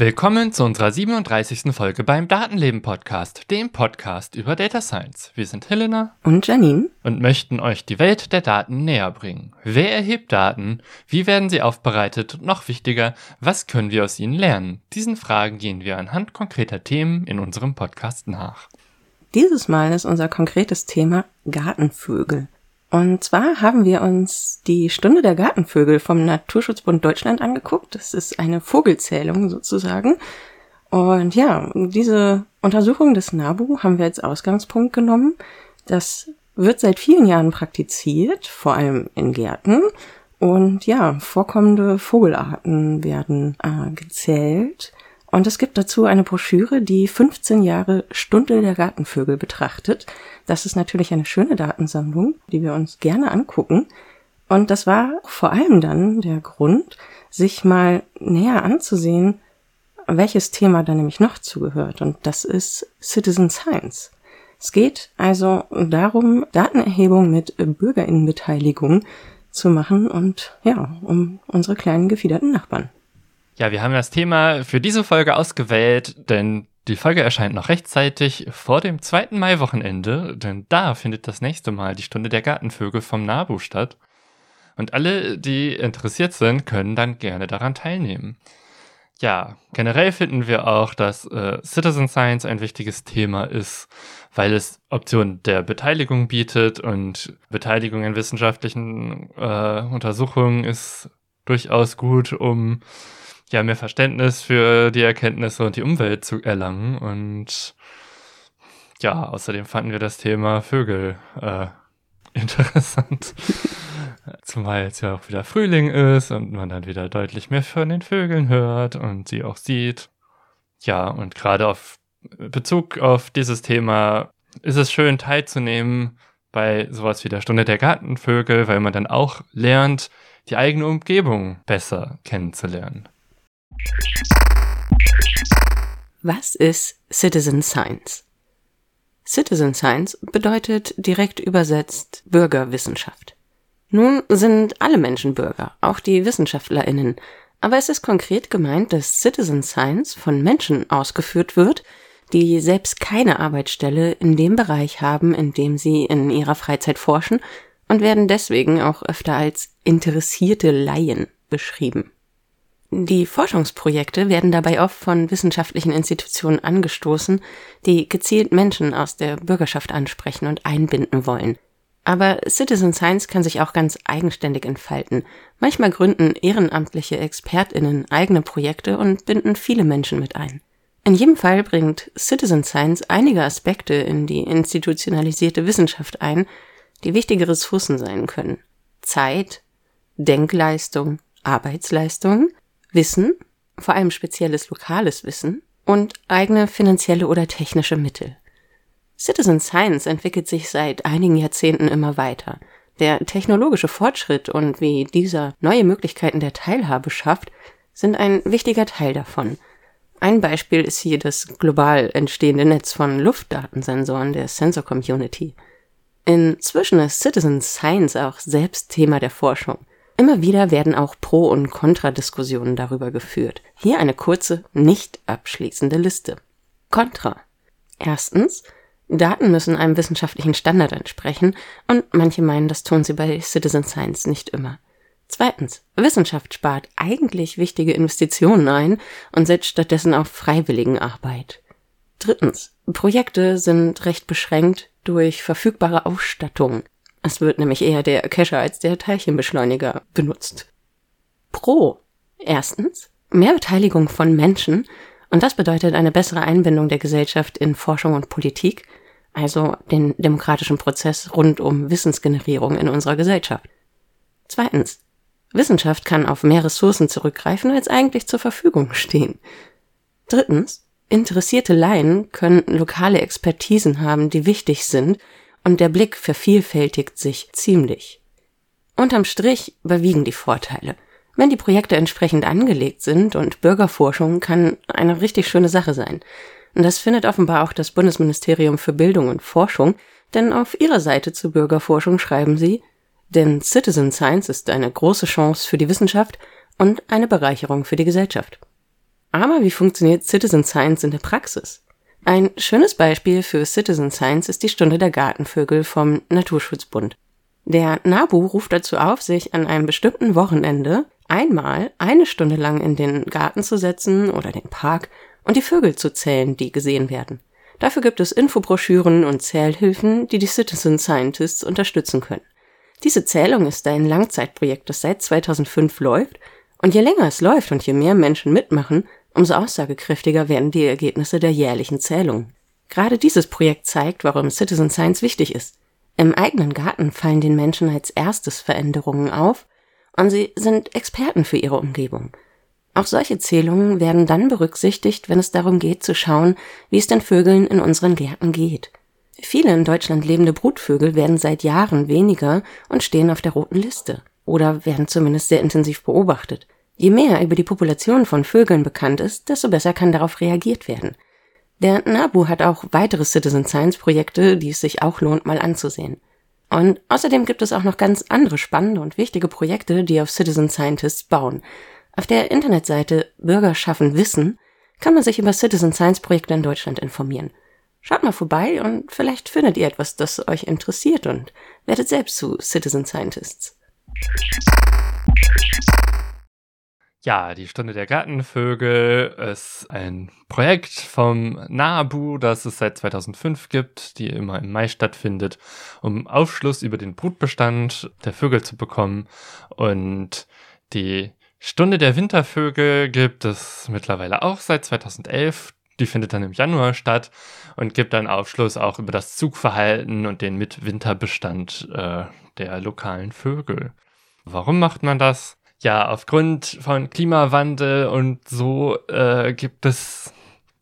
Willkommen zu unserer 37. Folge beim Datenleben Podcast, dem Podcast über Data Science. Wir sind Helena und Janine und möchten euch die Welt der Daten näher bringen. Wer erhebt Daten? Wie werden sie aufbereitet? Und noch wichtiger, was können wir aus ihnen lernen? Diesen Fragen gehen wir anhand konkreter Themen in unserem Podcast nach. Dieses Mal ist unser konkretes Thema Gartenvögel. Und zwar haben wir uns die Stunde der Gartenvögel vom Naturschutzbund Deutschland angeguckt. Das ist eine Vogelzählung sozusagen. Und ja, diese Untersuchung des NABU haben wir als Ausgangspunkt genommen. Das wird seit vielen Jahren praktiziert, vor allem in Gärten. Und ja, vorkommende Vogelarten werden äh, gezählt. Und es gibt dazu eine Broschüre, die 15 Jahre Stunde der Gartenvögel betrachtet. Das ist natürlich eine schöne Datensammlung, die wir uns gerne angucken. Und das war vor allem dann der Grund, sich mal näher anzusehen, welches Thema da nämlich noch zugehört. Und das ist Citizen Science. Es geht also darum, Datenerhebung mit Bürgerinnenbeteiligung zu machen und ja, um unsere kleinen gefiederten Nachbarn. Ja, wir haben das Thema für diese Folge ausgewählt, denn die Folge erscheint noch rechtzeitig vor dem zweiten Mai-Wochenende, denn da findet das nächste Mal die Stunde der Gartenvögel vom NABU statt. Und alle, die interessiert sind, können dann gerne daran teilnehmen. Ja, generell finden wir auch, dass äh, Citizen Science ein wichtiges Thema ist, weil es Optionen der Beteiligung bietet und Beteiligung in wissenschaftlichen äh, Untersuchungen ist durchaus gut, um ja, mehr Verständnis für die Erkenntnisse und die Umwelt zu erlangen. Und ja, außerdem fanden wir das Thema Vögel äh, interessant. Zumal jetzt ja auch wieder Frühling ist und man dann wieder deutlich mehr von den Vögeln hört und sie auch sieht. Ja, und gerade auf Bezug auf dieses Thema ist es schön teilzunehmen bei sowas wie der Stunde der Gartenvögel, weil man dann auch lernt, die eigene Umgebung besser kennenzulernen. Was ist Citizen Science? Citizen Science bedeutet direkt übersetzt Bürgerwissenschaft. Nun sind alle Menschen Bürger, auch die Wissenschaftlerinnen, aber es ist konkret gemeint, dass Citizen Science von Menschen ausgeführt wird, die selbst keine Arbeitsstelle in dem Bereich haben, in dem sie in ihrer Freizeit forschen und werden deswegen auch öfter als interessierte Laien beschrieben. Die Forschungsprojekte werden dabei oft von wissenschaftlichen Institutionen angestoßen, die gezielt Menschen aus der Bürgerschaft ansprechen und einbinden wollen. Aber Citizen Science kann sich auch ganz eigenständig entfalten. Manchmal gründen ehrenamtliche Expertinnen eigene Projekte und binden viele Menschen mit ein. In jedem Fall bringt Citizen Science einige Aspekte in die institutionalisierte Wissenschaft ein, die wichtige Ressourcen sein können. Zeit, Denkleistung, Arbeitsleistung, Wissen, vor allem spezielles lokales Wissen und eigene finanzielle oder technische Mittel. Citizen Science entwickelt sich seit einigen Jahrzehnten immer weiter. Der technologische Fortschritt und wie dieser neue Möglichkeiten der Teilhabe schafft, sind ein wichtiger Teil davon. Ein Beispiel ist hier das global entstehende Netz von Luftdatensensoren der Sensor Community. Inzwischen ist Citizen Science auch selbst Thema der Forschung. Immer wieder werden auch Pro- und Kontradiskussionen darüber geführt. Hier eine kurze, nicht abschließende Liste. Kontra. Erstens, Daten müssen einem wissenschaftlichen Standard entsprechen und manche meinen, das tun sie bei Citizen Science nicht immer. Zweitens, Wissenschaft spart eigentlich wichtige Investitionen ein und setzt stattdessen auf Freiwilligenarbeit. Drittens, Projekte sind recht beschränkt durch verfügbare Ausstattung. Es wird nämlich eher der Cacher als der Teilchenbeschleuniger benutzt. Pro. Erstens, mehr Beteiligung von Menschen und das bedeutet eine bessere Einbindung der Gesellschaft in Forschung und Politik, also den demokratischen Prozess rund um Wissensgenerierung in unserer Gesellschaft. Zweitens, Wissenschaft kann auf mehr Ressourcen zurückgreifen, als eigentlich zur Verfügung stehen. Drittens, interessierte Laien können lokale Expertisen haben, die wichtig sind und der Blick vervielfältigt sich ziemlich. Unterm Strich überwiegen die Vorteile. Wenn die Projekte entsprechend angelegt sind und Bürgerforschung kann eine richtig schöne Sache sein. Und das findet offenbar auch das Bundesministerium für Bildung und Forschung, denn auf ihrer Seite zur Bürgerforschung schreiben sie, denn Citizen Science ist eine große Chance für die Wissenschaft und eine Bereicherung für die Gesellschaft. Aber wie funktioniert Citizen Science in der Praxis? Ein schönes Beispiel für Citizen Science ist die Stunde der Gartenvögel vom Naturschutzbund. Der NABU ruft dazu auf, sich an einem bestimmten Wochenende einmal eine Stunde lang in den Garten zu setzen oder den Park und die Vögel zu zählen, die gesehen werden. Dafür gibt es Infobroschüren und Zählhilfen, die die Citizen Scientists unterstützen können. Diese Zählung ist ein Langzeitprojekt, das seit 2005 läuft und je länger es läuft und je mehr Menschen mitmachen, umso aussagekräftiger werden die Ergebnisse der jährlichen Zählung. Gerade dieses Projekt zeigt, warum Citizen Science wichtig ist. Im eigenen Garten fallen den Menschen als erstes Veränderungen auf und sie sind Experten für ihre Umgebung. Auch solche Zählungen werden dann berücksichtigt, wenn es darum geht zu schauen, wie es den Vögeln in unseren Gärten geht. Viele in Deutschland lebende Brutvögel werden seit Jahren weniger und stehen auf der roten Liste oder werden zumindest sehr intensiv beobachtet. Je mehr über die Population von Vögeln bekannt ist, desto besser kann darauf reagiert werden. Der NABU hat auch weitere Citizen Science Projekte, die es sich auch lohnt, mal anzusehen. Und außerdem gibt es auch noch ganz andere spannende und wichtige Projekte, die auf Citizen Scientists bauen. Auf der Internetseite Bürger schaffen Wissen kann man sich über Citizen Science Projekte in Deutschland informieren. Schaut mal vorbei und vielleicht findet ihr etwas, das euch interessiert und werdet selbst zu Citizen Scientists. Ja, die Stunde der Gartenvögel ist ein Projekt vom NABU, das es seit 2005 gibt, die immer im Mai stattfindet, um Aufschluss über den Brutbestand der Vögel zu bekommen. Und die Stunde der Wintervögel gibt es mittlerweile auch seit 2011. Die findet dann im Januar statt und gibt dann Aufschluss auch über das Zugverhalten und den Mitwinterbestand äh, der lokalen Vögel. Warum macht man das? Ja, aufgrund von Klimawandel und so äh, gibt es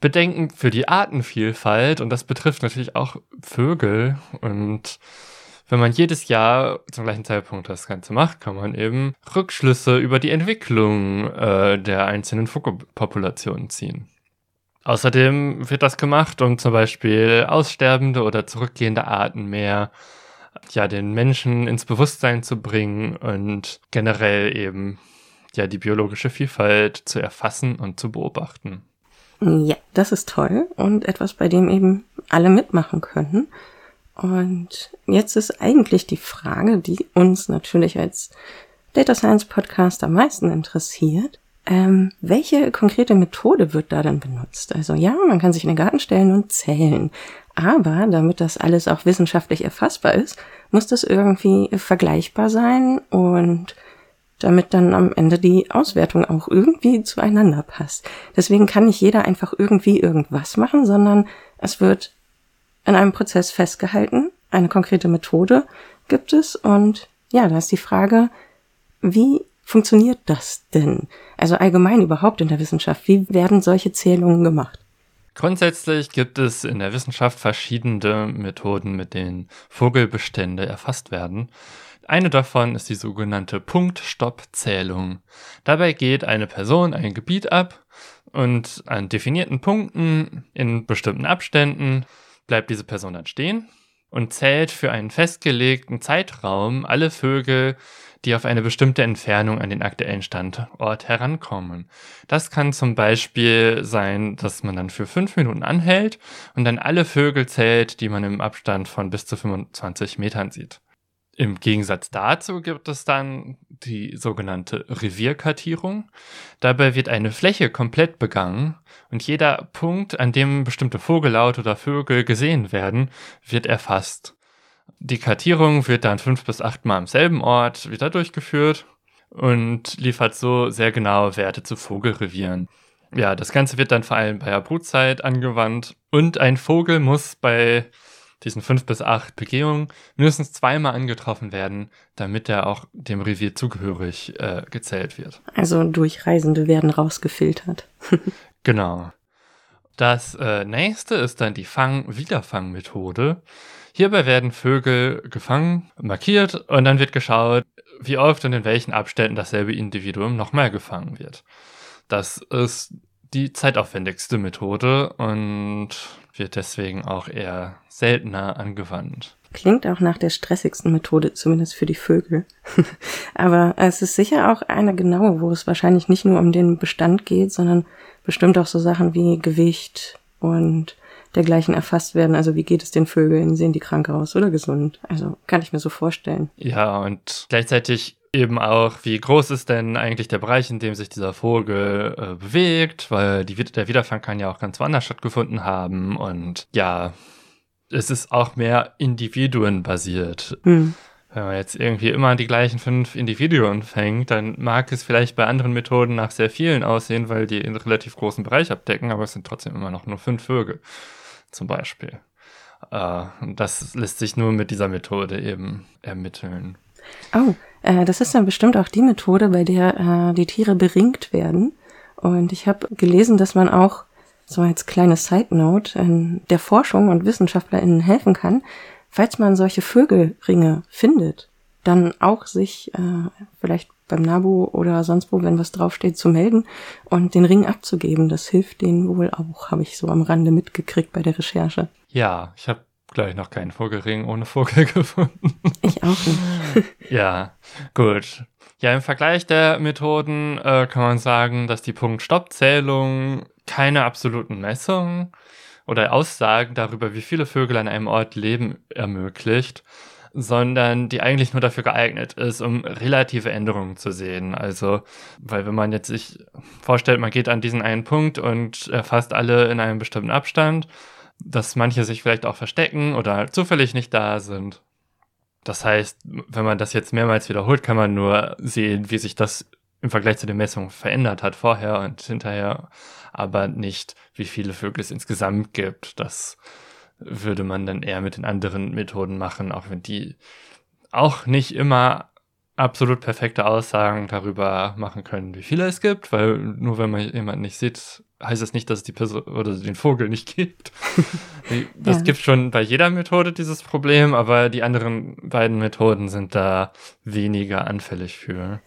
Bedenken für die Artenvielfalt und das betrifft natürlich auch Vögel und wenn man jedes Jahr zum gleichen Zeitpunkt das Ganze macht, kann man eben Rückschlüsse über die Entwicklung äh, der einzelnen Vogelpopulationen ziehen. Außerdem wird das gemacht, um zum Beispiel aussterbende oder zurückgehende Arten mehr ja, den Menschen ins Bewusstsein zu bringen und generell eben ja die biologische Vielfalt zu erfassen und zu beobachten. Ja, das ist toll und etwas, bei dem eben alle mitmachen können. Und jetzt ist eigentlich die Frage, die uns natürlich als Data Science Podcast am meisten interessiert. Ähm, welche konkrete Methode wird da dann benutzt? Also ja, man kann sich in den Garten stellen und zählen. Aber damit das alles auch wissenschaftlich erfassbar ist, muss das irgendwie vergleichbar sein und damit dann am Ende die Auswertung auch irgendwie zueinander passt. Deswegen kann nicht jeder einfach irgendwie irgendwas machen, sondern es wird in einem Prozess festgehalten, eine konkrete Methode gibt es und ja, da ist die Frage, wie funktioniert das denn? Also allgemein überhaupt in der Wissenschaft, wie werden solche Zählungen gemacht? Grundsätzlich gibt es in der Wissenschaft verschiedene Methoden, mit denen Vogelbestände erfasst werden. Eine davon ist die sogenannte Punktstoppzählung. Dabei geht eine Person ein Gebiet ab und an definierten Punkten in bestimmten Abständen bleibt diese Person dann stehen und zählt für einen festgelegten Zeitraum alle Vögel, die auf eine bestimmte Entfernung an den aktuellen Standort herankommen. Das kann zum Beispiel sein, dass man dann für fünf Minuten anhält und dann alle Vögel zählt, die man im Abstand von bis zu 25 Metern sieht. Im Gegensatz dazu gibt es dann die sogenannte Revierkartierung. Dabei wird eine Fläche komplett begangen und jeder Punkt, an dem bestimmte Vogellaut oder Vögel gesehen werden, wird erfasst. Die Kartierung wird dann fünf bis acht Mal am selben Ort wieder durchgeführt und liefert so sehr genaue Werte zu Vogelrevieren. Ja, das Ganze wird dann vor allem bei der Brutzeit angewandt und ein Vogel muss bei diesen fünf bis acht Begehungen mindestens zweimal angetroffen werden, damit er auch dem Revier zugehörig äh, gezählt wird. Also Durchreisende werden rausgefiltert. genau. Das äh, nächste ist dann die Fang-Wiederfang-Methode. Hierbei werden Vögel gefangen, markiert und dann wird geschaut, wie oft und in welchen Abständen dasselbe Individuum nochmal gefangen wird. Das ist die zeitaufwendigste Methode und wird deswegen auch eher seltener angewandt. Klingt auch nach der stressigsten Methode, zumindest für die Vögel. Aber es ist sicher auch eine genaue, wo es wahrscheinlich nicht nur um den Bestand geht, sondern bestimmt auch so Sachen wie Gewicht und dergleichen erfasst werden. Also wie geht es den Vögeln? Sehen die krank aus oder gesund? Also kann ich mir so vorstellen. Ja, und gleichzeitig eben auch, wie groß ist denn eigentlich der Bereich, in dem sich dieser Vogel äh, bewegt, weil die, der Wiederfang kann ja auch ganz woanders stattgefunden haben und ja, es ist auch mehr individuenbasiert. Hm. Wenn man jetzt irgendwie immer die gleichen fünf Individuen fängt, dann mag es vielleicht bei anderen Methoden nach sehr vielen aussehen, weil die einen relativ großen Bereich abdecken, aber es sind trotzdem immer noch nur fünf Vögel, zum Beispiel. Äh, das lässt sich nur mit dieser Methode eben ermitteln. Oh, äh, das ist dann bestimmt auch die Methode, bei der äh, die Tiere beringt werden. Und ich habe gelesen, dass man auch, so als kleine Side Note, in der Forschung und WissenschaftlerInnen helfen kann, falls man solche Vögelringe findet, dann auch sich äh, vielleicht beim NABU oder sonst wo, wenn was draufsteht, zu melden und den Ring abzugeben. Das hilft denen wohl auch, habe ich so am Rande mitgekriegt bei der Recherche. Ja, ich habe gleich noch keinen Vogelring ohne Vogel gefunden. Ich auch nicht. ja, gut. Ja, im Vergleich der Methoden äh, kann man sagen, dass die Punkt-Stopp-Zählung keine absoluten Messungen oder Aussagen darüber, wie viele Vögel an einem Ort leben, ermöglicht, sondern die eigentlich nur dafür geeignet ist, um relative Änderungen zu sehen. Also, weil wenn man jetzt sich vorstellt, man geht an diesen einen Punkt und erfasst alle in einem bestimmten Abstand, dass manche sich vielleicht auch verstecken oder halt zufällig nicht da sind. Das heißt, wenn man das jetzt mehrmals wiederholt, kann man nur sehen, wie sich das im Vergleich zu den Messungen verändert hat vorher und hinterher, aber nicht, wie viele Vögel es insgesamt gibt. Das würde man dann eher mit den anderen Methoden machen, auch wenn die auch nicht immer absolut perfekte Aussagen darüber machen können, wie viele es gibt, weil nur wenn man jemanden nicht sieht, heißt das nicht, dass es die Person oder den Vogel nicht gibt. das ja. gibt schon bei jeder Methode dieses Problem, aber die anderen beiden Methoden sind da weniger anfällig für.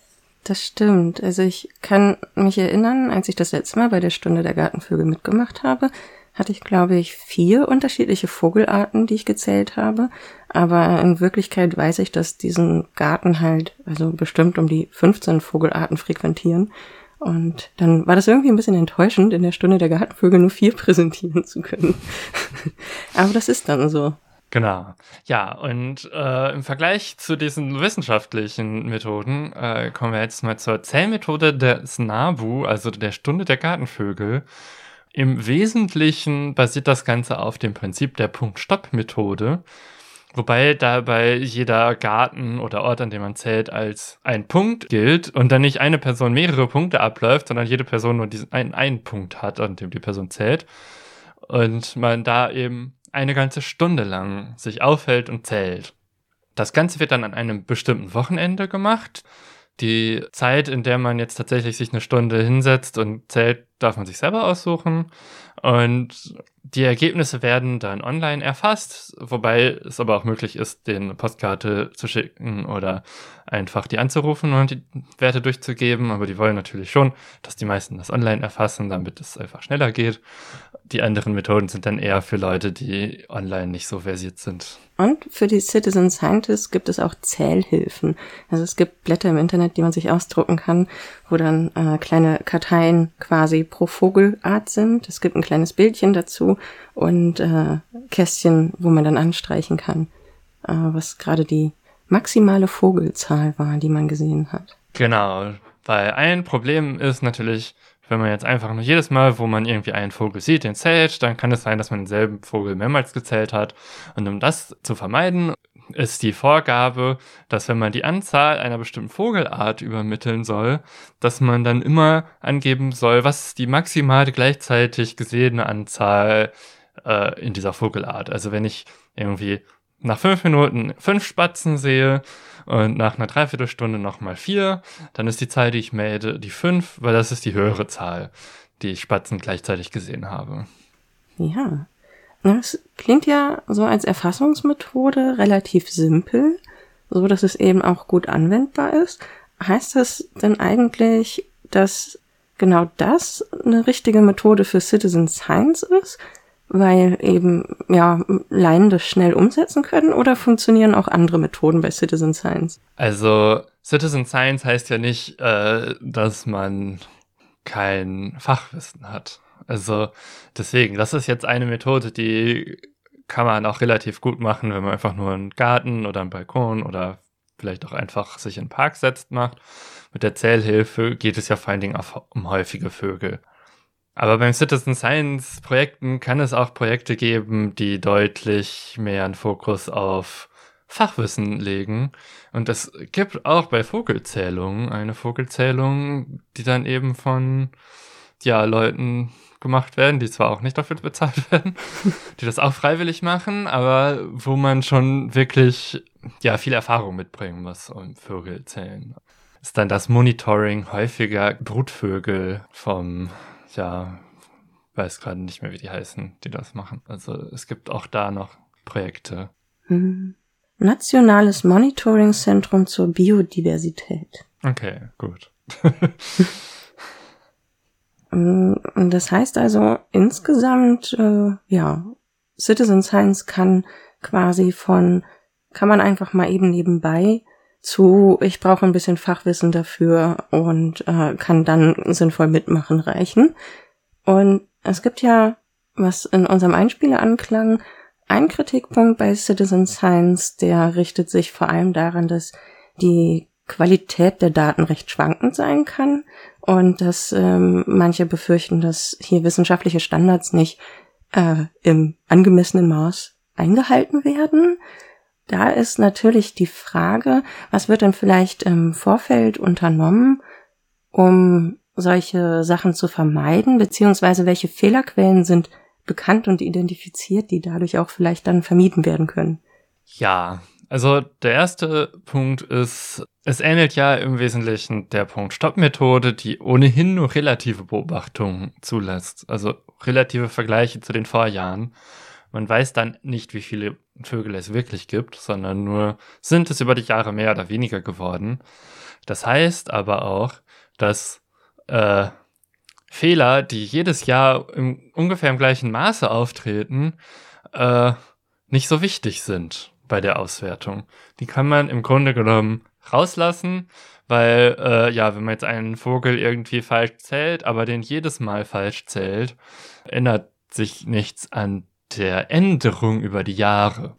Das stimmt. Also ich kann mich erinnern, als ich das letzte Mal bei der Stunde der Gartenvögel mitgemacht habe, hatte ich, glaube ich, vier unterschiedliche Vogelarten, die ich gezählt habe. Aber in Wirklichkeit weiß ich, dass diesen Garten halt, also bestimmt um die 15 Vogelarten frequentieren. Und dann war das irgendwie ein bisschen enttäuschend, in der Stunde der Gartenvögel nur vier präsentieren zu können. Aber das ist dann so. Genau. Ja, und äh, im Vergleich zu diesen wissenschaftlichen Methoden äh, kommen wir jetzt mal zur Zählmethode des NABU, also der Stunde der Gartenvögel. Im Wesentlichen basiert das Ganze auf dem Prinzip der Punkt-Stopp-Methode, wobei dabei jeder Garten oder Ort, an dem man zählt, als ein Punkt gilt und dann nicht eine Person mehrere Punkte abläuft, sondern jede Person nur diesen einen, einen Punkt hat, an dem die Person zählt. Und man da eben eine ganze Stunde lang sich aufhält und zählt. Das Ganze wird dann an einem bestimmten Wochenende gemacht. Die Zeit, in der man jetzt tatsächlich sich eine Stunde hinsetzt und zählt, darf man sich selber aussuchen. Und die Ergebnisse werden dann online erfasst, wobei es aber auch möglich ist, den Postkarte zu schicken oder einfach die anzurufen und die Werte durchzugeben. Aber die wollen natürlich schon, dass die meisten das online erfassen, damit es einfach schneller geht. Die anderen Methoden sind dann eher für Leute, die online nicht so versiert sind. Und für die Citizen Scientists gibt es auch Zählhilfen. Also es gibt Blätter im Internet, die man sich ausdrucken kann, wo dann äh, kleine Karteien quasi pro Vogelart sind. Es gibt ein kleines Bildchen dazu und äh, Kästchen, wo man dann anstreichen kann, äh, was gerade die maximale Vogelzahl war, die man gesehen hat. Genau, weil ein Problem ist natürlich, wenn man jetzt einfach nur jedes Mal, wo man irgendwie einen Vogel sieht, den zählt, dann kann es sein, dass man denselben Vogel mehrmals gezählt hat. Und um das zu vermeiden, ist die Vorgabe, dass wenn man die Anzahl einer bestimmten Vogelart übermitteln soll, dass man dann immer angeben soll, was die maximale gleichzeitig gesehene Anzahl äh, in dieser Vogelart. Also wenn ich irgendwie nach fünf Minuten fünf Spatzen sehe und nach einer Dreiviertelstunde nochmal vier, dann ist die Zahl, die ich melde, die fünf, weil das ist die höhere Zahl, die ich Spatzen gleichzeitig gesehen habe. Ja, Das klingt ja so als Erfassungsmethode relativ simpel, so dass es eben auch gut anwendbar ist. Heißt das denn eigentlich, dass genau das eine richtige Methode für Citizen Science ist? Weil eben, ja, Laien das schnell umsetzen können oder funktionieren auch andere Methoden bei Citizen Science? Also, Citizen Science heißt ja nicht, äh, dass man kein Fachwissen hat. Also, deswegen, das ist jetzt eine Methode, die kann man auch relativ gut machen, wenn man einfach nur einen Garten oder einen Balkon oder vielleicht auch einfach sich in den Park setzt macht. Mit der Zählhilfe geht es ja vor allen Dingen auch um häufige Vögel. Aber beim Citizen Science Projekten kann es auch Projekte geben, die deutlich mehr einen Fokus auf Fachwissen legen. Und es gibt auch bei Vogelzählungen eine Vogelzählung, die dann eben von ja, Leuten gemacht werden, die zwar auch nicht dafür bezahlt werden, die das auch freiwillig machen, aber wo man schon wirklich ja viel Erfahrung mitbringen muss um Vögel zählen. Ist dann das Monitoring häufiger Brutvögel vom ja weiß gerade nicht mehr, wie die heißen, die das machen. Also es gibt auch da noch Projekte. Hm. Nationales Monitoring-Zentrum zur Biodiversität. Okay, gut. Mm, das heißt also insgesamt, äh, ja, Citizen Science kann quasi von, kann man einfach mal eben nebenbei zu, ich brauche ein bisschen Fachwissen dafür und äh, kann dann sinnvoll mitmachen reichen. Und es gibt ja, was in unserem Einspieler anklang, ein Kritikpunkt bei Citizen Science, der richtet sich vor allem daran, dass die Qualität der Daten recht schwankend sein kann und dass ähm, manche befürchten, dass hier wissenschaftliche Standards nicht äh, im angemessenen Maß eingehalten werden. Da ist natürlich die Frage, was wird denn vielleicht im Vorfeld unternommen, um solche Sachen zu vermeiden, beziehungsweise welche Fehlerquellen sind bekannt und identifiziert, die dadurch auch vielleicht dann vermieden werden können. Ja, also der erste Punkt ist, es ähnelt ja im Wesentlichen der Punkt-Stopp-Methode, die ohnehin nur relative Beobachtungen zulässt, also relative Vergleiche zu den Vorjahren. Man weiß dann nicht, wie viele Vögel es wirklich gibt, sondern nur, sind es über die Jahre mehr oder weniger geworden. Das heißt aber auch, dass äh, Fehler, die jedes Jahr im, ungefähr im gleichen Maße auftreten, äh, nicht so wichtig sind bei der Auswertung. Die kann man im Grunde genommen rauslassen, weil äh, ja, wenn man jetzt einen Vogel irgendwie falsch zählt, aber den jedes Mal falsch zählt, ändert sich nichts an der Änderung über die Jahre.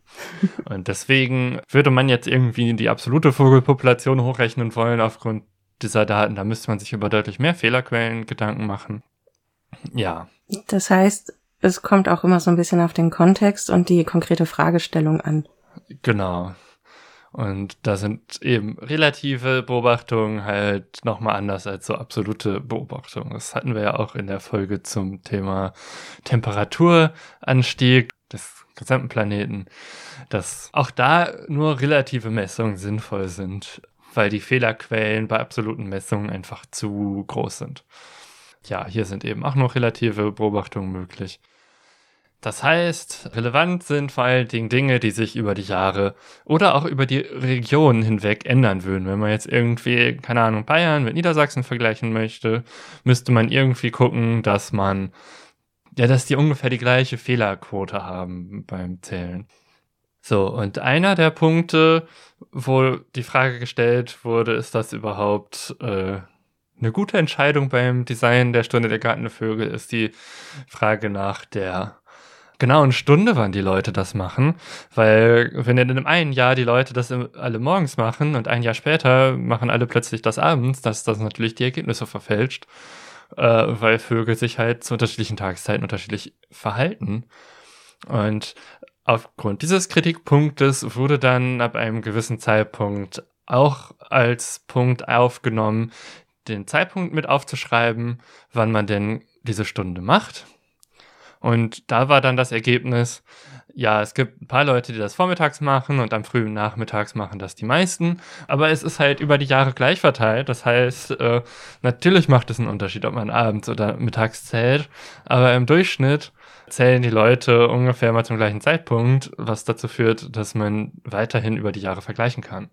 Und deswegen würde man jetzt irgendwie die absolute Vogelpopulation hochrechnen wollen aufgrund dieser Daten. Da müsste man sich über deutlich mehr Fehlerquellen Gedanken machen. Ja. Das heißt, es kommt auch immer so ein bisschen auf den Kontext und die konkrete Fragestellung an. Genau. Und da sind eben relative Beobachtungen halt nochmal anders als so absolute Beobachtungen. Das hatten wir ja auch in der Folge zum Thema Temperaturanstieg des gesamten Planeten, dass auch da nur relative Messungen sinnvoll sind, weil die Fehlerquellen bei absoluten Messungen einfach zu groß sind. Ja, hier sind eben auch noch relative Beobachtungen möglich. Das heißt, relevant sind vor allen Dingen Dinge, die sich über die Jahre oder auch über die Regionen hinweg ändern würden. Wenn man jetzt irgendwie, keine Ahnung, Bayern mit Niedersachsen vergleichen möchte, müsste man irgendwie gucken, dass man, ja, dass die ungefähr die gleiche Fehlerquote haben beim Zählen. So, und einer der Punkte, wo die Frage gestellt wurde, ist das überhaupt äh, eine gute Entscheidung beim Design der Stunde der Gartenvögel, ist die Frage nach der genau eine Stunde, wann die Leute das machen. Weil wenn in einem Jahr die Leute das alle morgens machen und ein Jahr später machen alle plötzlich das abends, dass das natürlich die Ergebnisse verfälscht, äh, weil Vögel sich halt zu unterschiedlichen Tageszeiten unterschiedlich verhalten. Und aufgrund dieses Kritikpunktes wurde dann ab einem gewissen Zeitpunkt auch als Punkt aufgenommen, den Zeitpunkt mit aufzuschreiben, wann man denn diese Stunde macht. Und da war dann das Ergebnis, ja, es gibt ein paar Leute, die das vormittags machen und am frühen Nachmittags machen das die meisten. Aber es ist halt über die Jahre gleich verteilt. Das heißt, äh, natürlich macht es einen Unterschied, ob man abends oder mittags zählt. Aber im Durchschnitt zählen die Leute ungefähr mal zum gleichen Zeitpunkt, was dazu führt, dass man weiterhin über die Jahre vergleichen kann.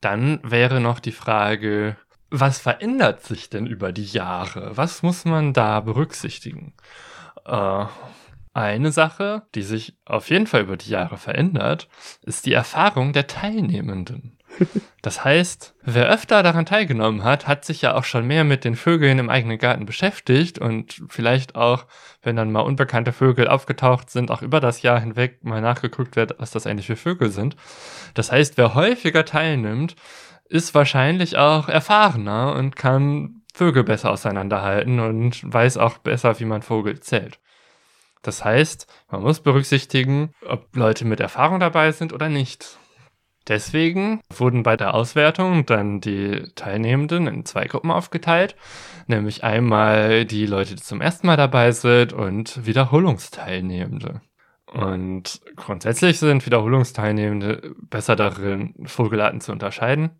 Dann wäre noch die Frage, was verändert sich denn über die Jahre? Was muss man da berücksichtigen? Äh, eine Sache, die sich auf jeden Fall über die Jahre verändert, ist die Erfahrung der Teilnehmenden. Das heißt, wer öfter daran teilgenommen hat, hat sich ja auch schon mehr mit den Vögeln im eigenen Garten beschäftigt und vielleicht auch, wenn dann mal unbekannte Vögel aufgetaucht sind, auch über das Jahr hinweg mal nachgeguckt wird, was das eigentlich für Vögel sind. Das heißt, wer häufiger teilnimmt, ist wahrscheinlich auch erfahrener und kann Vögel besser auseinanderhalten und weiß auch besser, wie man Vogel zählt. Das heißt, man muss berücksichtigen, ob Leute mit Erfahrung dabei sind oder nicht. Deswegen wurden bei der Auswertung dann die Teilnehmenden in zwei Gruppen aufgeteilt, nämlich einmal die Leute, die zum ersten Mal dabei sind und Wiederholungsteilnehmende. Und grundsätzlich sind Wiederholungsteilnehmende besser darin, Vogelarten zu unterscheiden.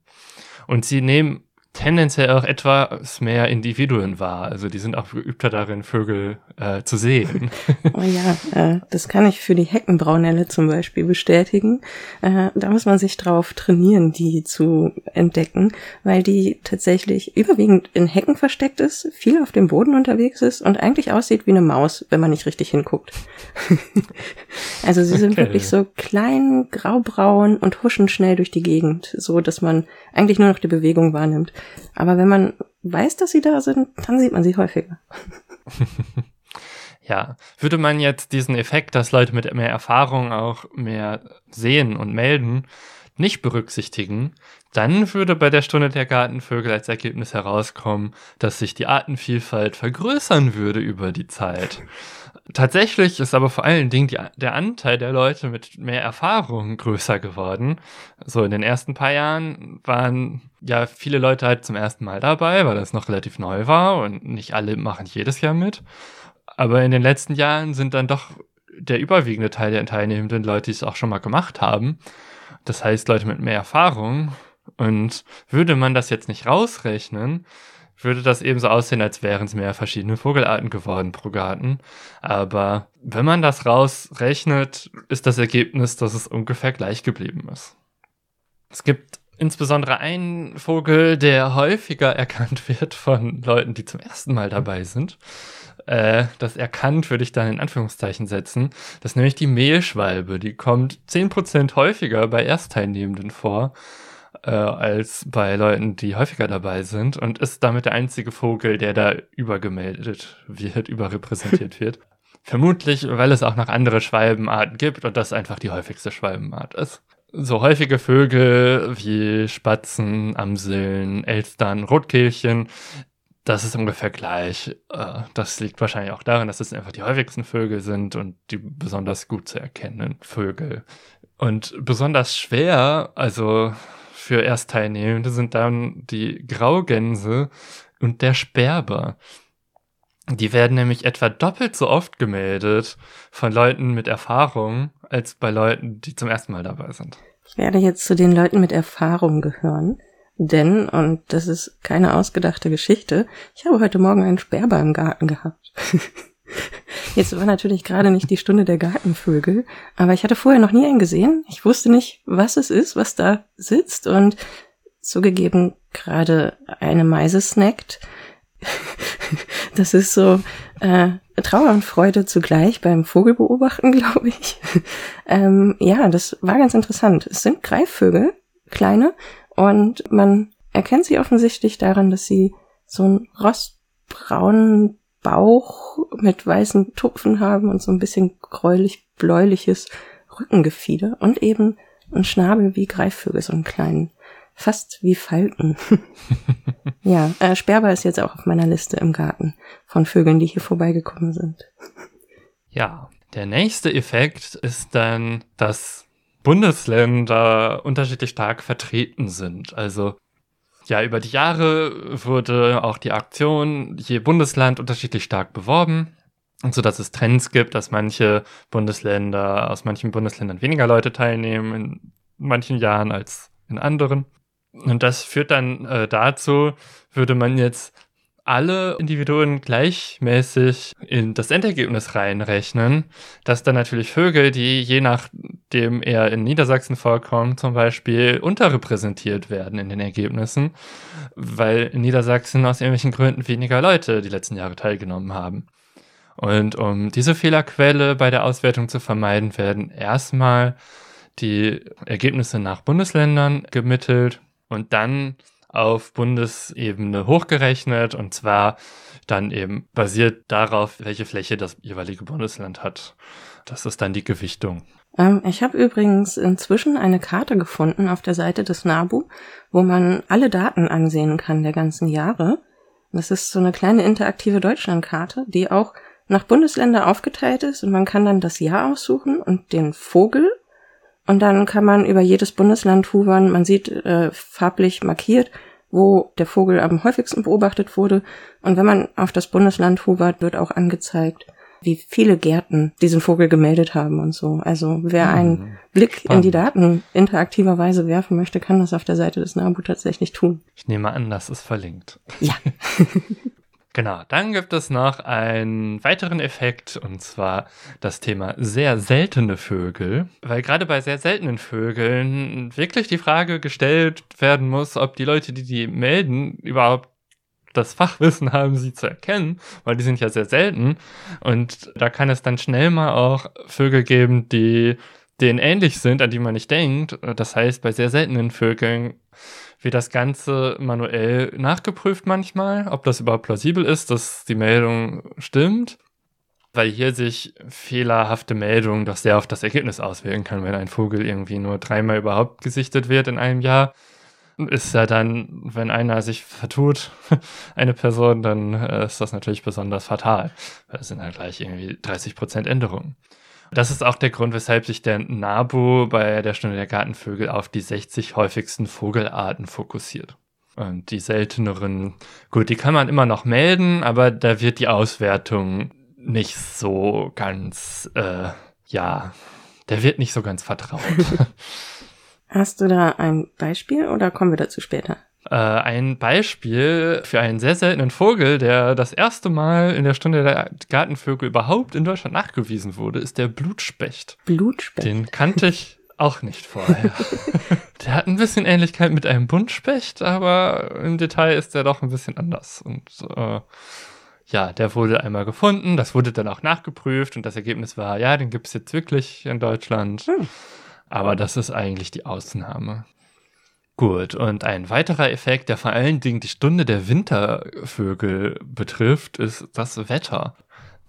Und sie nehmen tendenziell auch etwas mehr Individuen wahr. Also die sind auch geübter darin, Vögel äh, zu sehen. Oh ja, äh, das kann ich für die Heckenbraunelle zum Beispiel bestätigen. Äh, da muss man sich drauf trainieren, die zu entdecken, weil die tatsächlich überwiegend in Hecken versteckt ist, viel auf dem Boden unterwegs ist und eigentlich aussieht wie eine Maus, wenn man nicht richtig hinguckt. also sie sind okay. wirklich so klein, graubraun und huschen schnell durch die Gegend, so dass man eigentlich nur noch die Bewegung wahrnimmt. Aber wenn man weiß, dass sie da sind, dann sieht man sie häufiger. ja, würde man jetzt diesen Effekt, dass Leute mit mehr Erfahrung auch mehr sehen und melden, nicht berücksichtigen, dann würde bei der Stunde der Gartenvögel als Ergebnis herauskommen, dass sich die Artenvielfalt vergrößern würde über die Zeit. Tatsächlich ist aber vor allen Dingen die, der Anteil der Leute mit mehr Erfahrung größer geworden. So in den ersten paar Jahren waren ja viele Leute halt zum ersten Mal dabei, weil das noch relativ neu war und nicht alle machen jedes Jahr mit. Aber in den letzten Jahren sind dann doch der überwiegende Teil der Teilnehmenden Leute, die es auch schon mal gemacht haben. Das heißt, Leute mit mehr Erfahrung. Und würde man das jetzt nicht rausrechnen, würde das ebenso aussehen, als wären es mehr verschiedene Vogelarten geworden pro Garten. Aber wenn man das rausrechnet, ist das Ergebnis, dass es ungefähr gleich geblieben ist. Es gibt insbesondere einen Vogel, der häufiger erkannt wird von Leuten, die zum ersten Mal dabei sind. Äh, das erkannt würde ich dann in Anführungszeichen setzen. Das ist nämlich die Mehlschwalbe. Die kommt 10% häufiger bei Erstteilnehmenden vor äh, als bei Leuten, die häufiger dabei sind und ist damit der einzige Vogel, der da übergemeldet wird, überrepräsentiert wird. Vermutlich, weil es auch noch andere Schwalbenarten gibt und das einfach die häufigste Schwalbenart ist. So häufige Vögel wie Spatzen, Amseln, Elstern, Rotkehlchen, das ist ungefähr gleich. Äh, das liegt wahrscheinlich auch daran, dass es einfach die häufigsten Vögel sind und die besonders gut zu erkennenden Vögel. Und besonders schwer, also für Erstteilnehmende sind dann die Graugänse und der Sperber. Die werden nämlich etwa doppelt so oft gemeldet von Leuten mit Erfahrung als bei Leuten, die zum ersten Mal dabei sind. Ich werde jetzt zu den Leuten mit Erfahrung gehören, denn, und das ist keine ausgedachte Geschichte, ich habe heute Morgen einen Sperber im Garten gehabt. Jetzt war natürlich gerade nicht die Stunde der Gartenvögel, aber ich hatte vorher noch nie einen gesehen. Ich wusste nicht, was es ist, was da sitzt und zugegeben gerade eine Meise snackt. Das ist so äh, Trauer und Freude zugleich beim Vogelbeobachten, glaube ich. ähm, ja, das war ganz interessant. Es sind Greifvögel, kleine, und man erkennt sie offensichtlich daran, dass sie so einen rostbraunen Bauch mit weißen Tupfen haben und so ein bisschen gräulich-bläuliches Rückengefieder und eben ein Schnabel wie Greifvögel, so einen kleinen, fast wie Falken. ja, äh, Sperber ist jetzt auch auf meiner Liste im Garten von Vögeln, die hier vorbeigekommen sind. ja, der nächste Effekt ist dann, dass Bundesländer unterschiedlich stark vertreten sind. Also ja, über die Jahre wurde auch die Aktion je Bundesland unterschiedlich stark beworben, so dass es Trends gibt, dass manche Bundesländer, aus manchen Bundesländern weniger Leute teilnehmen in manchen Jahren als in anderen. Und das führt dann äh, dazu, würde man jetzt alle Individuen gleichmäßig in das Endergebnis reinrechnen, dass dann natürlich Vögel, die je nachdem eher in Niedersachsen vorkommen, zum Beispiel unterrepräsentiert werden in den Ergebnissen, weil in Niedersachsen aus irgendwelchen Gründen weniger Leute die letzten Jahre teilgenommen haben. Und um diese Fehlerquelle bei der Auswertung zu vermeiden, werden erstmal die Ergebnisse nach Bundesländern gemittelt und dann auf Bundesebene hochgerechnet und zwar dann eben basiert darauf, welche Fläche das jeweilige Bundesland hat. Das ist dann die Gewichtung. Ähm, ich habe übrigens inzwischen eine Karte gefunden auf der Seite des NABU, wo man alle Daten ansehen kann der ganzen Jahre. Das ist so eine kleine interaktive Deutschlandkarte, die auch nach Bundesländer aufgeteilt ist und man kann dann das Jahr aussuchen und den Vogel und dann kann man über jedes Bundesland hovern. Man sieht äh, farblich markiert, wo der Vogel am häufigsten beobachtet wurde. Und wenn man auf das Bundesland hovert, wird auch angezeigt, wie viele Gärten diesen Vogel gemeldet haben und so. Also wer mhm. einen Blick Spannend. in die Daten interaktiver Weise werfen möchte, kann das auf der Seite des NABU tatsächlich tun. Ich nehme an, das ist verlinkt. Ja. Genau, dann gibt es noch einen weiteren Effekt und zwar das Thema sehr seltene Vögel, weil gerade bei sehr seltenen Vögeln wirklich die Frage gestellt werden muss, ob die Leute, die die melden, überhaupt das Fachwissen haben, sie zu erkennen, weil die sind ja sehr selten und da kann es dann schnell mal auch Vögel geben, die denen ähnlich sind, an die man nicht denkt. Das heißt, bei sehr seltenen Vögeln wird das Ganze manuell nachgeprüft manchmal, ob das überhaupt plausibel ist, dass die Meldung stimmt, weil hier sich fehlerhafte Meldungen doch sehr auf das Ergebnis auswirken kann, wenn ein Vogel irgendwie nur dreimal überhaupt gesichtet wird in einem Jahr. Ist ja dann, wenn einer sich vertut, eine Person, dann äh, ist das natürlich besonders fatal. Es sind halt gleich irgendwie 30% Änderungen. Das ist auch der Grund, weshalb sich der NABU bei der Stunde der Gartenvögel auf die 60 häufigsten Vogelarten fokussiert. Und die selteneren, gut, die kann man immer noch melden, aber da wird die Auswertung nicht so ganz, äh, ja, der wird nicht so ganz vertraut. Hast du da ein Beispiel oder kommen wir dazu später? Äh, ein Beispiel für einen sehr seltenen Vogel, der das erste Mal in der Stunde der Gartenvögel überhaupt in Deutschland nachgewiesen wurde, ist der Blutspecht. Blutspecht? Den kannte ich auch nicht vorher. der hat ein bisschen Ähnlichkeit mit einem Buntspecht, aber im Detail ist der doch ein bisschen anders. Und äh, ja, der wurde einmal gefunden, das wurde dann auch nachgeprüft und das Ergebnis war, ja, den gibt es jetzt wirklich in Deutschland. Hm. Aber das ist eigentlich die Ausnahme. Gut, und ein weiterer Effekt, der vor allen Dingen die Stunde der Wintervögel betrifft, ist das Wetter.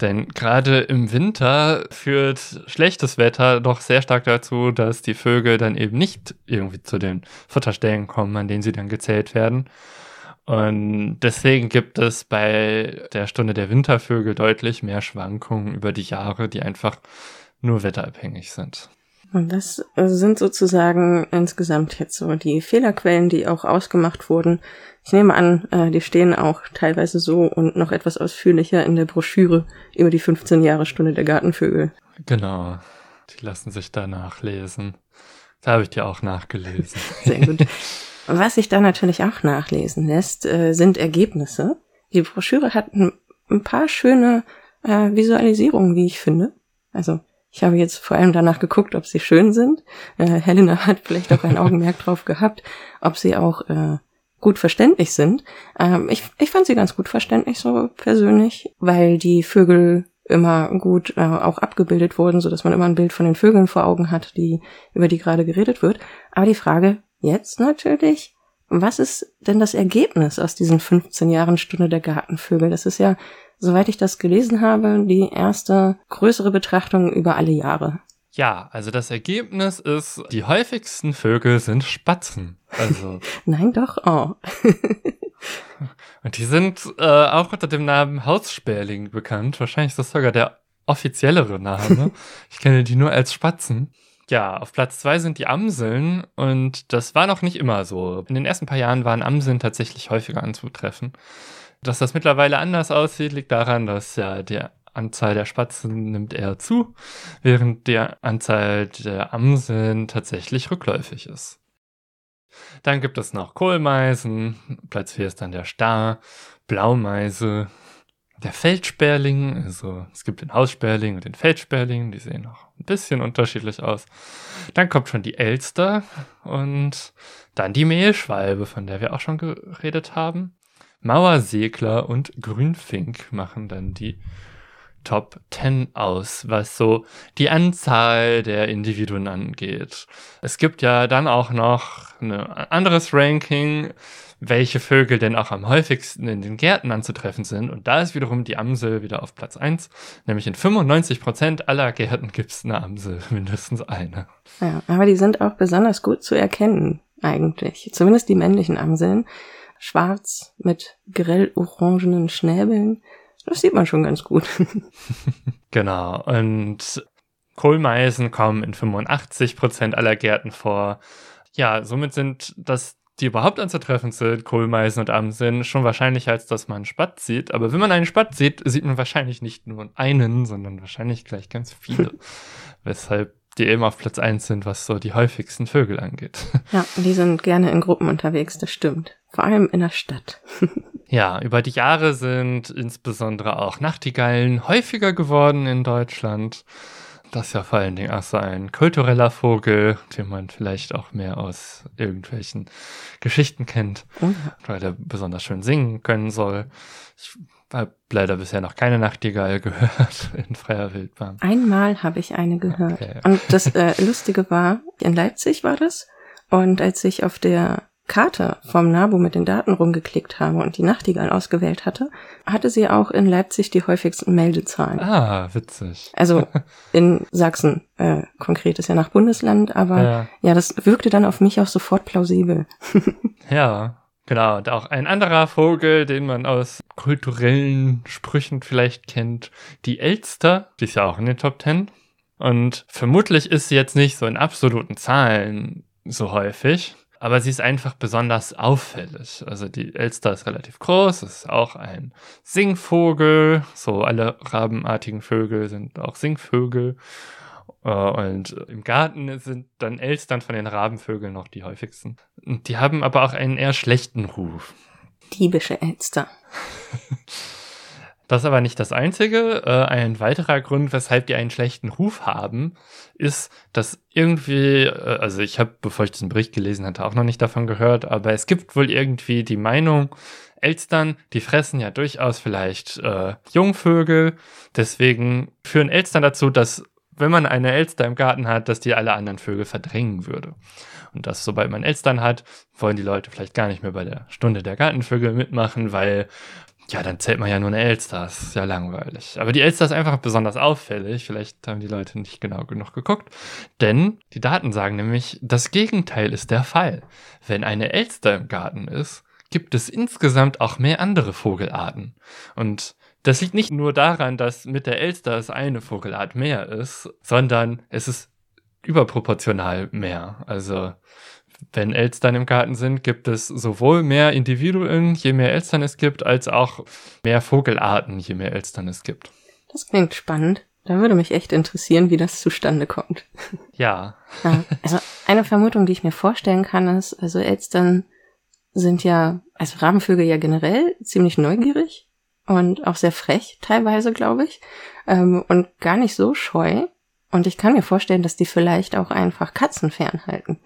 Denn gerade im Winter führt schlechtes Wetter doch sehr stark dazu, dass die Vögel dann eben nicht irgendwie zu den Futterstellen kommen, an denen sie dann gezählt werden. Und deswegen gibt es bei der Stunde der Wintervögel deutlich mehr Schwankungen über die Jahre, die einfach nur wetterabhängig sind. Und das sind sozusagen insgesamt jetzt so die Fehlerquellen, die auch ausgemacht wurden. Ich nehme an, äh, die stehen auch teilweise so und noch etwas ausführlicher in der Broschüre über die 15 Jahre Stunde der Gartenvögel. Genau, die lassen sich da nachlesen. Da habe ich dir auch nachgelesen. Sehr gut. Was sich da natürlich auch nachlesen lässt, äh, sind Ergebnisse. Die Broschüre hat ein, paar schöne äh, Visualisierungen, wie ich finde. Also ich habe jetzt vor allem danach geguckt, ob sie schön sind. Äh, Helena hat vielleicht auch ein Augenmerk drauf gehabt, ob sie auch äh, gut verständlich sind. Ähm, ich, ich fand sie ganz gut verständlich so persönlich, weil die Vögel immer gut äh, auch abgebildet wurden, so dass man immer ein Bild von den Vögeln vor Augen hat, die über die gerade geredet wird. Aber die Frage jetzt natürlich, was ist denn das Ergebnis aus diesen 15 Jahren Stunde der Gartenvögel? Das ist ja soweit ich das gelesen habe, die erste größere Betrachtung über alle Jahre. Ja, also das Ergebnis ist, die häufigsten Vögel sind Spatzen. Also. Nein, doch, oh. Und die sind äh, auch unter dem Namen Haussperling bekannt. Wahrscheinlich ist das sogar der offiziellere Name. ich kenne die nur als Spatzen. Ja, auf Platz zwei sind die Amseln und das war noch nicht immer so. In den ersten paar Jahren waren Amseln tatsächlich häufiger anzutreffen. Dass das mittlerweile anders aussieht, liegt daran, dass ja die Anzahl der Spatzen nimmt eher zu, während die Anzahl der Amseln tatsächlich rückläufig ist. Dann gibt es noch Kohlmeisen, Platz 4 ist dann der Star, Blaumeise, der Feldsperling, also es gibt den Haussperling und den Feldsperling, die sehen auch ein bisschen unterschiedlich aus. Dann kommt schon die Elster und dann die Mehlschwalbe, von der wir auch schon geredet haben. Mauersegler und Grünfink machen dann die Top 10 aus, was so die Anzahl der Individuen angeht. Es gibt ja dann auch noch ein anderes Ranking, welche Vögel denn auch am häufigsten in den Gärten anzutreffen sind. Und da ist wiederum die Amsel wieder auf Platz 1. Nämlich in 95% aller Gärten gibt es eine Amsel, mindestens eine. Ja, aber die sind auch besonders gut zu erkennen, eigentlich. Zumindest die männlichen Amseln. Schwarz mit grell-orangenen Schnäbeln. Das sieht man schon ganz gut. genau. Und Kohlmeisen kommen in 85% aller Gärten vor. Ja, somit sind das die überhaupt anzutreffen sind, Kohlmeisen und Amseln, schon wahrscheinlicher, als dass man einen Spatz sieht. Aber wenn man einen Spatz sieht, sieht man wahrscheinlich nicht nur einen, sondern wahrscheinlich gleich ganz viele. Weshalb die eben auf Platz eins sind, was so die häufigsten Vögel angeht. Ja, die sind gerne in Gruppen unterwegs, das stimmt. Vor allem in der Stadt. ja, über die Jahre sind insbesondere auch Nachtigallen häufiger geworden in Deutschland. Das ist ja vor allen Dingen auch so ein kultureller Vogel, den man vielleicht auch mehr aus irgendwelchen Geschichten kennt, mhm. weil der besonders schön singen können soll. Ich habe leider bisher noch keine Nachtigall gehört in freier Wildbahn. Einmal habe ich eine gehört. Okay. Und das äh, Lustige war, in Leipzig war das. Und als ich auf der Karte vom NABU mit den Daten rumgeklickt habe und die Nachtigall ausgewählt hatte, hatte sie auch in Leipzig die häufigsten Meldezahlen. Ah, witzig. Also in Sachsen, äh, konkret ist ja nach Bundesland, aber ja. ja, das wirkte dann auf mich auch sofort plausibel. ja, Genau, und auch ein anderer Vogel, den man aus kulturellen Sprüchen vielleicht kennt, die Elster, die ist ja auch in den Top Ten. Und vermutlich ist sie jetzt nicht so in absoluten Zahlen so häufig, aber sie ist einfach besonders auffällig. Also die Elster ist relativ groß, ist auch ein Singvogel. So alle rabenartigen Vögel sind auch Singvögel. Äh, und im Garten sind dann Elstern von den Rabenvögeln noch die häufigsten. Die haben aber auch einen eher schlechten Ruf. Diebische Elster. Das ist aber nicht das Einzige. Äh, ein weiterer Grund, weshalb die einen schlechten Ruf haben, ist, dass irgendwie, äh, also ich habe, bevor ich diesen Bericht gelesen hatte, auch noch nicht davon gehört, aber es gibt wohl irgendwie die Meinung, Elstern, die fressen ja durchaus vielleicht äh, Jungvögel. Deswegen führen Elstern dazu, dass wenn man eine Elster im Garten hat, dass die alle anderen Vögel verdrängen würde. Und dass sobald man Elstern hat, wollen die Leute vielleicht gar nicht mehr bei der Stunde der Gartenvögel mitmachen, weil ja, dann zählt man ja nur eine Elster. Das ist ja langweilig. Aber die Elster ist einfach besonders auffällig. Vielleicht haben die Leute nicht genau genug geguckt. Denn die Daten sagen nämlich, das Gegenteil ist der Fall. Wenn eine Elster im Garten ist, gibt es insgesamt auch mehr andere Vogelarten. Und das liegt nicht nur daran, dass mit der Elster es eine Vogelart mehr ist, sondern es ist überproportional mehr. Also wenn Elstern im Garten sind, gibt es sowohl mehr Individuen, je mehr Elstern es gibt, als auch mehr Vogelarten, je mehr Elstern es gibt. Das klingt spannend. Da würde mich echt interessieren, wie das zustande kommt. Ja. ja. Also eine Vermutung, die ich mir vorstellen kann, ist, also Elstern sind ja, also Rabenvögel ja generell ziemlich neugierig und auch sehr frech teilweise, glaube ich, ähm, und gar nicht so scheu. Und ich kann mir vorstellen, dass die vielleicht auch einfach Katzen fernhalten.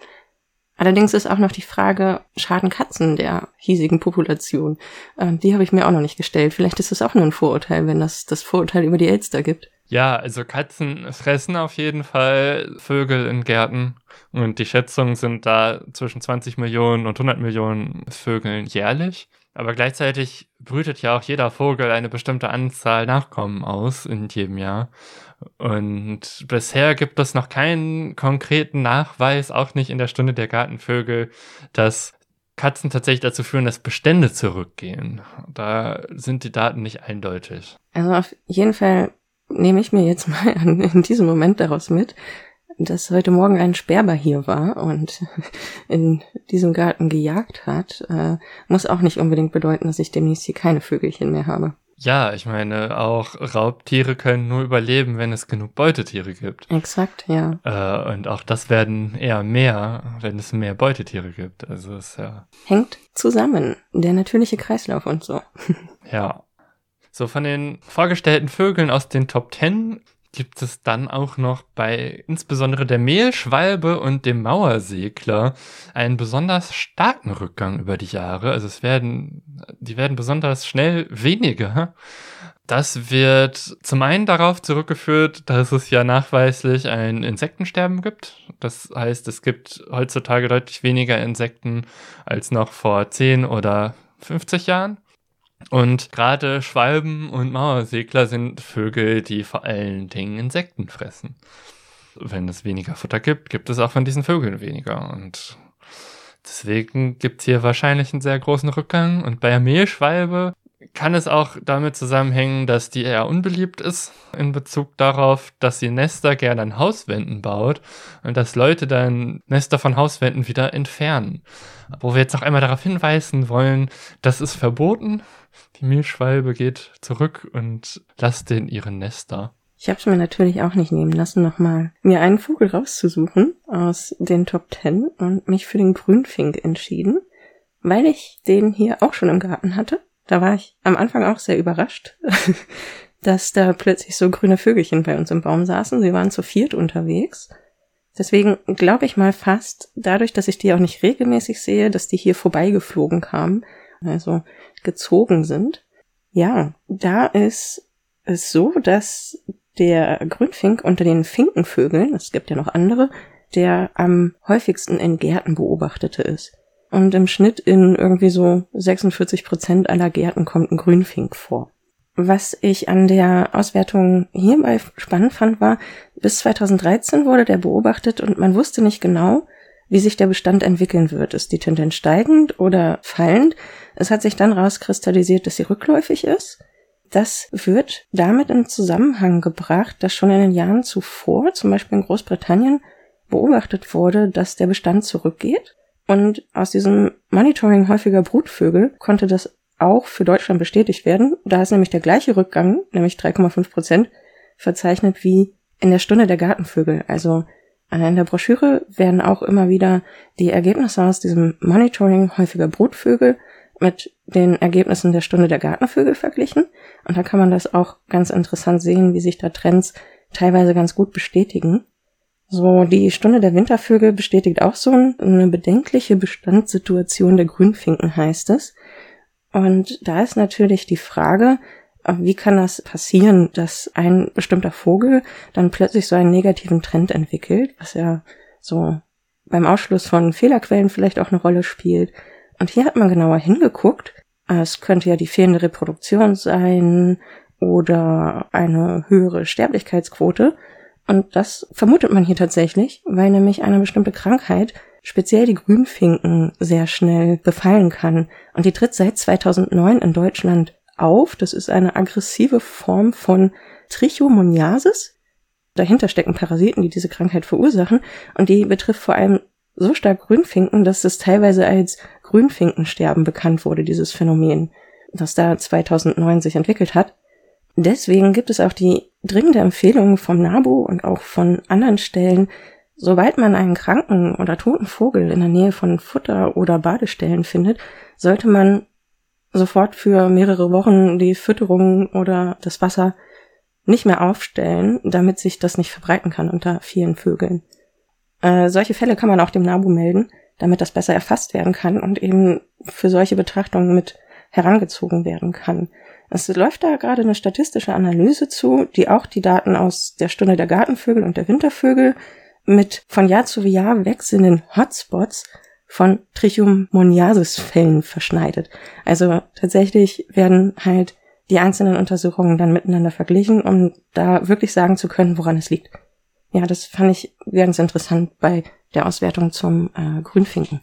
Allerdings ist auch noch die Frage, schaden Katzen der hiesigen Population? Ähm, die habe ich mir auch noch nicht gestellt. Vielleicht ist das auch nur ein Vorurteil, wenn das das Vorurteil über die Elster gibt. Ja, also Katzen fressen auf jeden Fall Vögel in Gärten und die Schätzungen sind da zwischen 20 Millionen und 100 Millionen Vögeln jährlich. Aber gleichzeitig brütet ja auch jeder Vogel eine bestimmte Anzahl Nachkommen aus in jedem Jahr. Und bisher gibt es noch keinen konkreten Nachweis, auch nicht in der Stunde der Gartenvögel, dass Katzen tatsächlich dazu führen, dass Bestände zurückgehen. Da sind die Daten nicht eindeutig. Also auf jeden Fall nehme ich mir jetzt mal in diesem Moment daraus mit, dass heute Morgen ein Sperber hier war und in diesem Garten gejagt hat, äh, muss auch nicht unbedingt bedeuten, dass ich demnächst hier keine Vögelchen mehr habe. Ja, ich meine, auch Raubtiere können nur überleben, wenn es genug Beutetiere gibt. Exakt, ja. Äh, und auch das werden eher mehr, wenn es mehr Beutetiere gibt. Also ist ja. Hängt zusammen. Der natürliche Kreislauf und so. ja. So von den vorgestellten Vögeln aus den Top Ten gibt es dann auch noch bei insbesondere der Mehlschwalbe und dem Mauersegler einen besonders starken Rückgang über die Jahre. Also es werden, die werden besonders schnell weniger. Das wird zum einen darauf zurückgeführt, dass es ja nachweislich ein Insektensterben gibt. Das heißt, es gibt heutzutage deutlich weniger Insekten als noch vor 10 oder 50 Jahren. Und gerade Schwalben und Mauersegler sind Vögel, die vor allen Dingen Insekten fressen. Wenn es weniger Futter gibt, gibt es auch von diesen Vögeln weniger. Und deswegen gibt es hier wahrscheinlich einen sehr großen Rückgang. Und bei der Mehlschwalbe kann es auch damit zusammenhängen, dass die eher unbeliebt ist in Bezug darauf, dass sie Nester gerne an Hauswänden baut und dass Leute dann Nester von Hauswänden wieder entfernen. Wo wir jetzt auch einmal darauf hinweisen wollen, das ist verboten. Die Mehlschwalbe geht zurück und lasst den ihren Nester. Ich habe es mir natürlich auch nicht nehmen lassen, nochmal mir einen Vogel rauszusuchen aus den Top Ten und mich für den Grünfink entschieden, weil ich den hier auch schon im Garten hatte. Da war ich am Anfang auch sehr überrascht, dass da plötzlich so grüne Vögelchen bei uns im Baum saßen. Sie waren zu viert unterwegs. Deswegen glaube ich mal fast, dadurch, dass ich die auch nicht regelmäßig sehe, dass die hier vorbeigeflogen kamen. Also gezogen sind. Ja, da ist es so, dass der Grünfink unter den Finkenvögeln, es gibt ja noch andere, der am häufigsten in Gärten beobachtete ist. Und im Schnitt in irgendwie so 46 Prozent aller Gärten kommt ein Grünfink vor. Was ich an der Auswertung hierbei spannend fand, war, bis 2013 wurde der beobachtet und man wusste nicht genau, wie sich der Bestand entwickeln wird. Ist die Tendenz steigend oder fallend? Es hat sich dann rauskristallisiert, dass sie rückläufig ist. Das wird damit in Zusammenhang gebracht, dass schon in den Jahren zuvor, zum Beispiel in Großbritannien, beobachtet wurde, dass der Bestand zurückgeht. Und aus diesem Monitoring häufiger Brutvögel konnte das auch für Deutschland bestätigt werden. Da ist nämlich der gleiche Rückgang, nämlich 3,5 Prozent, verzeichnet wie in der Stunde der Gartenvögel. Also äh, in der Broschüre werden auch immer wieder die Ergebnisse aus diesem Monitoring häufiger Brutvögel mit den Ergebnissen der Stunde der Gartenvögel verglichen. Und da kann man das auch ganz interessant sehen, wie sich da Trends teilweise ganz gut bestätigen. So, die Stunde der Wintervögel bestätigt auch so eine bedenkliche Bestandssituation der Grünfinken, heißt es. Und da ist natürlich die Frage, wie kann das passieren, dass ein bestimmter Vogel dann plötzlich so einen negativen Trend entwickelt, was ja so beim Ausschluss von Fehlerquellen vielleicht auch eine Rolle spielt und hier hat man genauer hingeguckt. Es könnte ja die fehlende Reproduktion sein oder eine höhere Sterblichkeitsquote. Und das vermutet man hier tatsächlich, weil nämlich eine bestimmte Krankheit speziell die Grünfinken sehr schnell befallen kann. Und die tritt seit 2009 in Deutschland auf. Das ist eine aggressive Form von Trichomoniasis. Dahinter stecken Parasiten, die diese Krankheit verursachen. Und die betrifft vor allem so stark Grünfinken, dass es teilweise als Grünfinkensterben bekannt wurde, dieses Phänomen, das da 2009 sich entwickelt hat. Deswegen gibt es auch die dringende Empfehlung vom NABU und auch von anderen Stellen, sobald man einen kranken oder toten Vogel in der Nähe von Futter- oder Badestellen findet, sollte man sofort für mehrere Wochen die Fütterung oder das Wasser nicht mehr aufstellen, damit sich das nicht verbreiten kann unter vielen Vögeln. Äh, solche Fälle kann man auch dem NABU melden, damit das besser erfasst werden kann und eben für solche Betrachtungen mit herangezogen werden kann. Es läuft da gerade eine statistische Analyse zu, die auch die Daten aus der Stunde der Gartenvögel und der Wintervögel mit von Jahr zu Jahr wechselnden Hotspots von Trichomoniasis-Fällen verschneidet. Also tatsächlich werden halt die einzelnen Untersuchungen dann miteinander verglichen, um da wirklich sagen zu können, woran es liegt ja, das fand ich ganz interessant bei der Auswertung zum äh, Grünfinken.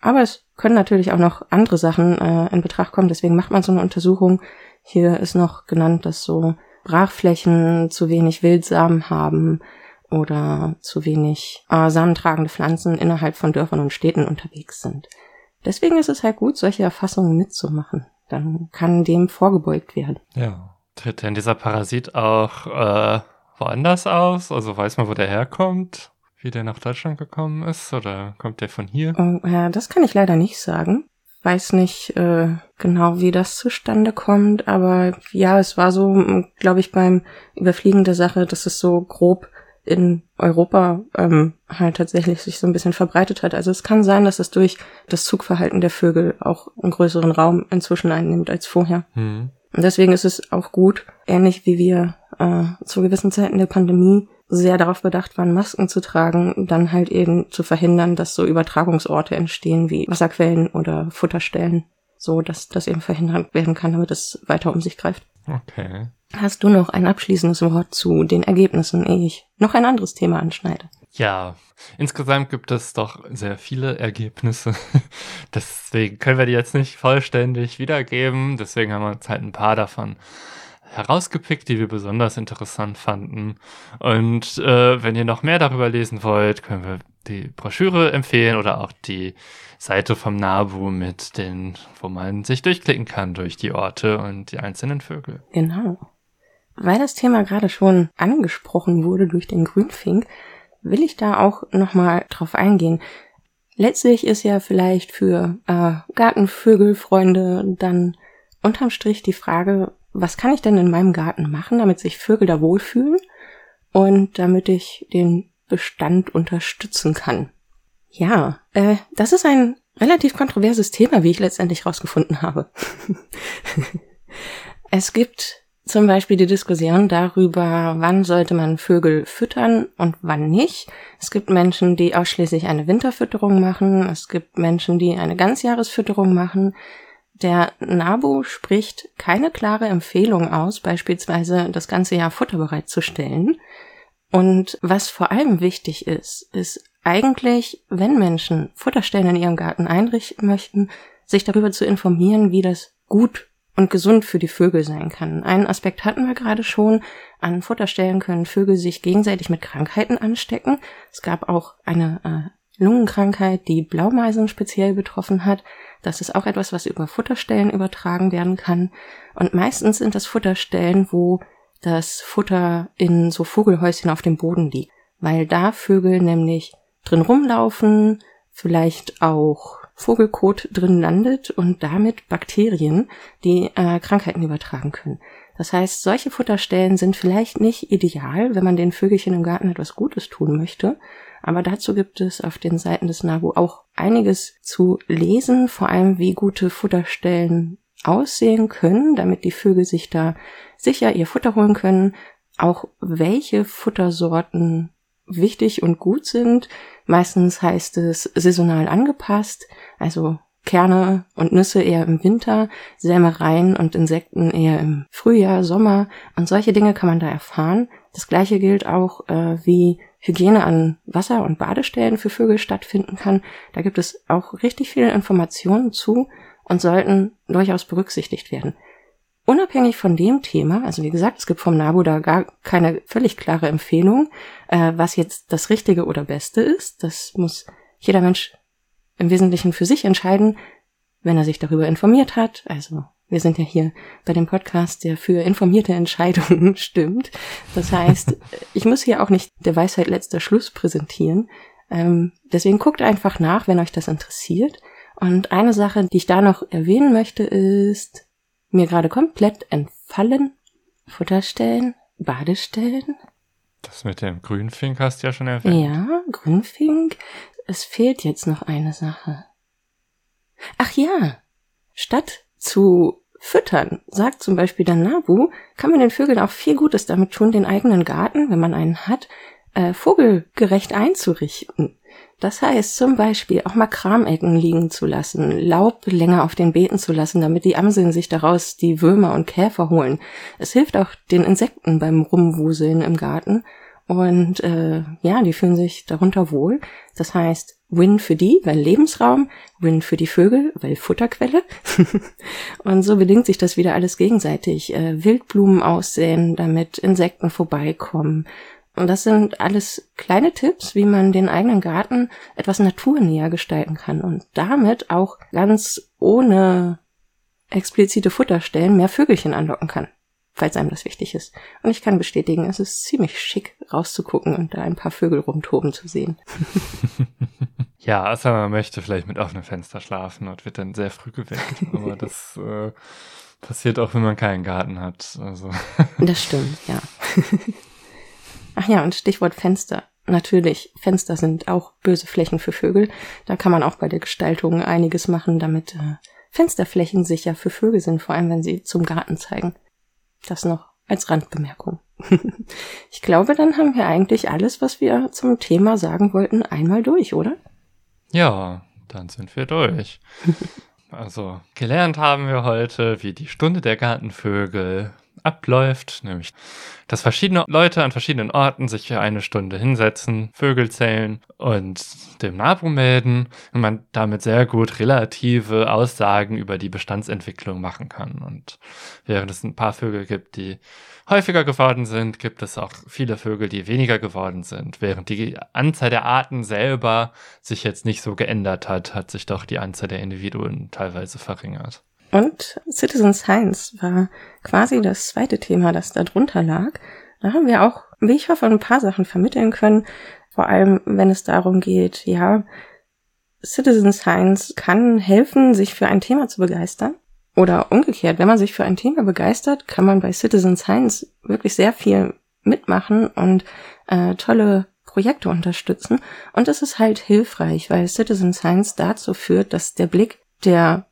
Aber es können natürlich auch noch andere Sachen äh, in Betracht kommen, deswegen macht man so eine Untersuchung. Hier ist noch genannt, dass so Brachflächen zu wenig Wildsamen haben oder zu wenig äh, samentragende Pflanzen innerhalb von Dörfern und Städten unterwegs sind. Deswegen ist es halt gut, solche Erfassungen mitzumachen. Dann kann dem vorgebeugt werden. Ja. Tritt denn dieser Parasit auch äh, woanders aus? Also weiß man, wo der herkommt? Wie der nach Deutschland gekommen ist? Oder kommt der von hier? Oh, ja, das kann ich leider nicht sagen. Weiß nicht äh, genau, wie das zustande kommt, aber ja, es war so, glaube ich, beim Überfliegen der Sache, dass es so grob in Europa ähm, halt tatsächlich sich so ein bisschen verbreitet hat. Also es kann sein, dass es durch das Zugverhalten der Vögel auch einen größeren Raum inzwischen einnimmt als vorher. Hm. Und deswegen ist es auch gut, ähnlich wie wir äh, zu gewissen Zeiten der Pandemie sehr darauf bedacht waren, Masken zu tragen, dann halt eben zu verhindern, dass so Übertragungsorte entstehen wie Wasserquellen oder Futterstellen, so dass das eben verhindert werden kann, damit es weiter um sich greift. Okay. Hast du noch ein abschließendes Wort zu den Ergebnissen, ehe ich noch ein anderes Thema anschneide? Ja, insgesamt gibt es doch sehr viele Ergebnisse. Deswegen können wir die jetzt nicht vollständig wiedergeben. Deswegen haben wir uns halt ein paar davon herausgepickt, die wir besonders interessant fanden. Und äh, wenn ihr noch mehr darüber lesen wollt, können wir die Broschüre empfehlen oder auch die Seite vom Nabu mit den, wo man sich durchklicken kann durch die Orte und die einzelnen Vögel. Genau. Weil das Thema gerade schon angesprochen wurde durch den Grünfink, will ich da auch nochmal drauf eingehen. Letztlich ist ja vielleicht für äh, Gartenvögelfreunde dann unterm Strich die Frage, was kann ich denn in meinem Garten machen, damit sich Vögel da wohlfühlen und damit ich den Bestand unterstützen kann. Ja, äh, das ist ein relativ kontroverses Thema, wie ich letztendlich rausgefunden habe. es gibt zum Beispiel die Diskussion darüber, wann sollte man Vögel füttern und wann nicht. Es gibt Menschen, die ausschließlich eine Winterfütterung machen. Es gibt Menschen, die eine Ganzjahresfütterung machen. Der NABU spricht keine klare Empfehlung aus, beispielsweise das ganze Jahr Futter bereitzustellen. Und was vor allem wichtig ist, ist eigentlich, wenn Menschen Futterstellen in ihrem Garten einrichten möchten, sich darüber zu informieren, wie das gut und gesund für die Vögel sein kann. Einen Aspekt hatten wir gerade schon. An Futterstellen können Vögel sich gegenseitig mit Krankheiten anstecken. Es gab auch eine äh, Lungenkrankheit, die Blaumeisen speziell betroffen hat. Das ist auch etwas, was über Futterstellen übertragen werden kann. Und meistens sind das Futterstellen, wo das Futter in so Vogelhäuschen auf dem Boden liegt, weil da Vögel nämlich drin rumlaufen, vielleicht auch Vogelkot drin landet und damit Bakterien, die äh, Krankheiten übertragen können. Das heißt, solche Futterstellen sind vielleicht nicht ideal, wenn man den Vögelchen im Garten etwas Gutes tun möchte. Aber dazu gibt es auf den Seiten des NABU auch einiges zu lesen, vor allem wie gute Futterstellen aussehen können, damit die Vögel sich da sicher ihr Futter holen können, auch welche Futtersorten wichtig und gut sind. Meistens heißt es saisonal angepasst, also Kerne und Nüsse eher im Winter, Sämereien und Insekten eher im Frühjahr, Sommer und solche Dinge kann man da erfahren. Das gleiche gilt auch, äh, wie Hygiene an Wasser- und Badestellen für Vögel stattfinden kann. Da gibt es auch richtig viele Informationen zu und sollten durchaus berücksichtigt werden. Unabhängig von dem Thema, also wie gesagt, es gibt vom NABU da gar keine völlig klare Empfehlung, äh, was jetzt das Richtige oder Beste ist. Das muss jeder Mensch im Wesentlichen für sich entscheiden, wenn er sich darüber informiert hat. Also wir sind ja hier bei dem Podcast, der für informierte Entscheidungen stimmt. Das heißt, ich muss hier auch nicht der Weisheit letzter Schluss präsentieren. Ähm, deswegen guckt einfach nach, wenn euch das interessiert. Und eine Sache, die ich da noch erwähnen möchte, ist, mir gerade komplett entfallen. Futterstellen, Badestellen. Das mit dem Grünfink hast du ja schon erwähnt. Ja, Grünfink. Es fehlt jetzt noch eine Sache. Ach ja, statt zu füttern, sagt zum Beispiel der Nabu, kann man den Vögeln auch viel Gutes damit tun, den eigenen Garten, wenn man einen hat, äh, vogelgerecht einzurichten. Das heißt zum Beispiel auch mal Kramecken liegen zu lassen, Laub länger auf den Beeten zu lassen, damit die Amseln sich daraus die Würmer und Käfer holen. Es hilft auch den Insekten beim Rumwuseln im Garten. Und äh, ja, die fühlen sich darunter wohl. Das heißt, Win für die, weil Lebensraum, Win für die Vögel, weil Futterquelle. und so bedingt sich das wieder alles gegenseitig. Äh, Wildblumen aussehen, damit Insekten vorbeikommen. Und das sind alles kleine Tipps, wie man den eigenen Garten etwas naturnäher gestalten kann und damit auch ganz ohne explizite Futterstellen mehr Vögelchen anlocken kann, falls einem das wichtig ist. Und ich kann bestätigen, es ist ziemlich schick rauszugucken und da ein paar Vögel rumtoben zu sehen. ja, außer man möchte vielleicht mit offenem Fenster schlafen und wird dann sehr früh geweckt. Aber das äh, passiert auch, wenn man keinen Garten hat. Also. Das stimmt, ja. Ach ja, und Stichwort Fenster. Natürlich, Fenster sind auch böse Flächen für Vögel. Da kann man auch bei der Gestaltung einiges machen, damit äh, Fensterflächen sicher für Vögel sind, vor allem wenn sie zum Garten zeigen. Das noch als Randbemerkung. ich glaube, dann haben wir eigentlich alles, was wir zum Thema sagen wollten, einmal durch, oder? Ja, dann sind wir durch. also, gelernt haben wir heute, wie die Stunde der Gartenvögel abläuft, nämlich dass verschiedene Leute an verschiedenen Orten sich für eine Stunde hinsetzen, Vögel zählen und dem NABU melden und man damit sehr gut relative Aussagen über die Bestandsentwicklung machen kann. Und während es ein paar Vögel gibt, die häufiger geworden sind, gibt es auch viele Vögel, die weniger geworden sind. Während die Anzahl der Arten selber sich jetzt nicht so geändert hat, hat sich doch die Anzahl der Individuen teilweise verringert. Und Citizen Science war quasi das zweite Thema, das da drunter lag. Da haben wir auch, wie ich hoffe, ein paar Sachen vermitteln können. Vor allem, wenn es darum geht, ja, Citizen Science kann helfen, sich für ein Thema zu begeistern. Oder umgekehrt, wenn man sich für ein Thema begeistert, kann man bei Citizen Science wirklich sehr viel mitmachen und äh, tolle Projekte unterstützen. Und es ist halt hilfreich, weil Citizen Science dazu führt, dass der Blick der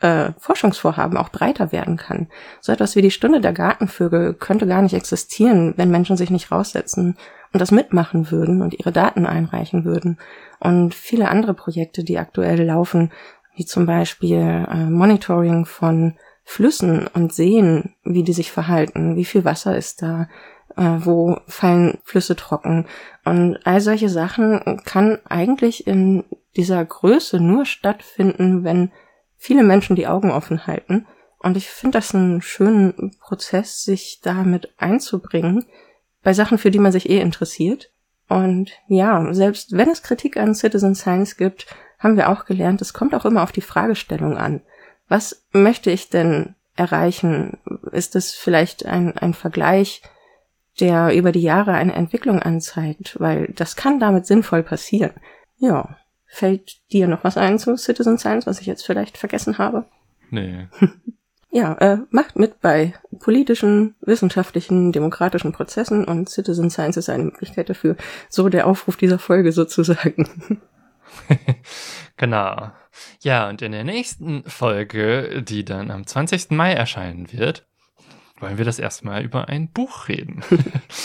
äh, Forschungsvorhaben auch breiter werden kann. So etwas wie die Stunde der Gartenvögel könnte gar nicht existieren, wenn Menschen sich nicht raussetzen und das mitmachen würden und ihre Daten einreichen würden. Und viele andere Projekte, die aktuell laufen, wie zum Beispiel äh, Monitoring von Flüssen und Seen, wie die sich verhalten, wie viel Wasser ist da, äh, wo fallen Flüsse trocken. Und all solche Sachen kann eigentlich in dieser Größe nur stattfinden, wenn viele Menschen die Augen offen halten. Und ich finde das einen schönen Prozess, sich damit einzubringen bei Sachen, für die man sich eh interessiert. Und ja, selbst wenn es Kritik an Citizen Science gibt, haben wir auch gelernt, es kommt auch immer auf die Fragestellung an. Was möchte ich denn erreichen? Ist es vielleicht ein, ein Vergleich, der über die Jahre eine Entwicklung anzeigt? Weil das kann damit sinnvoll passieren. Ja, Fällt dir noch was ein zu Citizen Science, was ich jetzt vielleicht vergessen habe? Nee. ja, äh, macht mit bei politischen, wissenschaftlichen, demokratischen Prozessen und Citizen Science ist eine Möglichkeit dafür. So der Aufruf dieser Folge sozusagen. genau. Ja, und in der nächsten Folge, die dann am 20. Mai erscheinen wird, wollen wir das erstmal über ein Buch reden.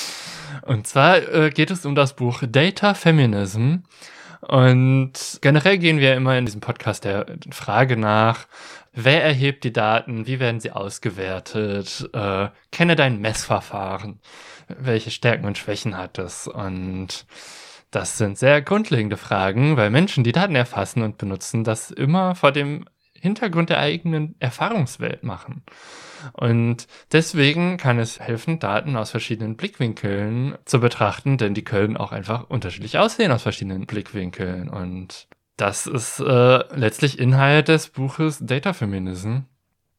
und zwar äh, geht es um das Buch Data Feminism und generell gehen wir immer in diesem Podcast der Frage nach, wer erhebt die Daten, wie werden sie ausgewertet, äh, kenne dein Messverfahren, welche Stärken und Schwächen hat es und das sind sehr grundlegende Fragen, weil Menschen, die Daten erfassen und benutzen, das immer vor dem Hintergrund der eigenen Erfahrungswelt machen. Und deswegen kann es helfen, Daten aus verschiedenen Blickwinkeln zu betrachten, denn die können auch einfach unterschiedlich aussehen aus verschiedenen Blickwinkeln. Und das ist äh, letztlich Inhalt des Buches Data Feminism.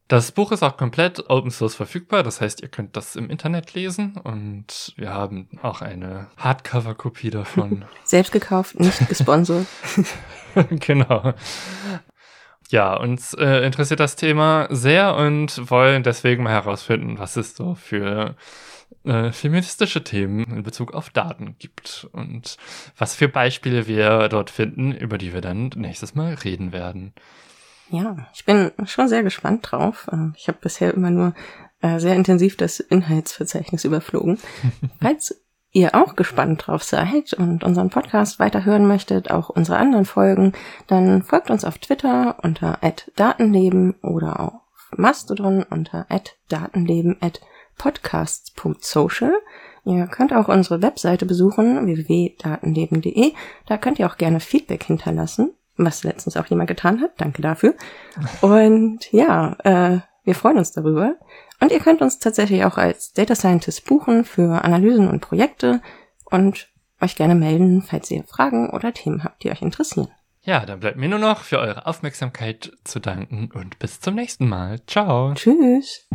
Das Buch ist auch komplett Open Source verfügbar, das heißt, ihr könnt das im Internet lesen und wir haben auch eine Hardcover-Kopie davon. Selbst gekauft, nicht gesponsert. genau ja, uns äh, interessiert das Thema sehr und wollen deswegen mal herausfinden, was es so für äh, feministische Themen in Bezug auf Daten gibt und was für Beispiele wir dort finden, über die wir dann nächstes Mal reden werden. Ja, ich bin schon sehr gespannt drauf. Ähm, ich habe bisher immer nur äh, sehr intensiv das Inhaltsverzeichnis überflogen. Falls ihr auch gespannt drauf seid und unseren Podcast weiterhören möchtet, auch unsere anderen Folgen, dann folgt uns auf Twitter unter @datenleben oder auf Mastodon unter @datenleben@podcasts.social. Ihr könnt auch unsere Webseite besuchen www.datenleben.de. Da könnt ihr auch gerne Feedback hinterlassen, was letztens auch jemand getan hat. Danke dafür. Und ja, äh, wir freuen uns darüber. Und ihr könnt uns tatsächlich auch als Data Scientist buchen für Analysen und Projekte und euch gerne melden, falls ihr Fragen oder Themen habt, die euch interessieren. Ja, dann bleibt mir nur noch für eure Aufmerksamkeit zu danken und bis zum nächsten Mal. Ciao. Tschüss.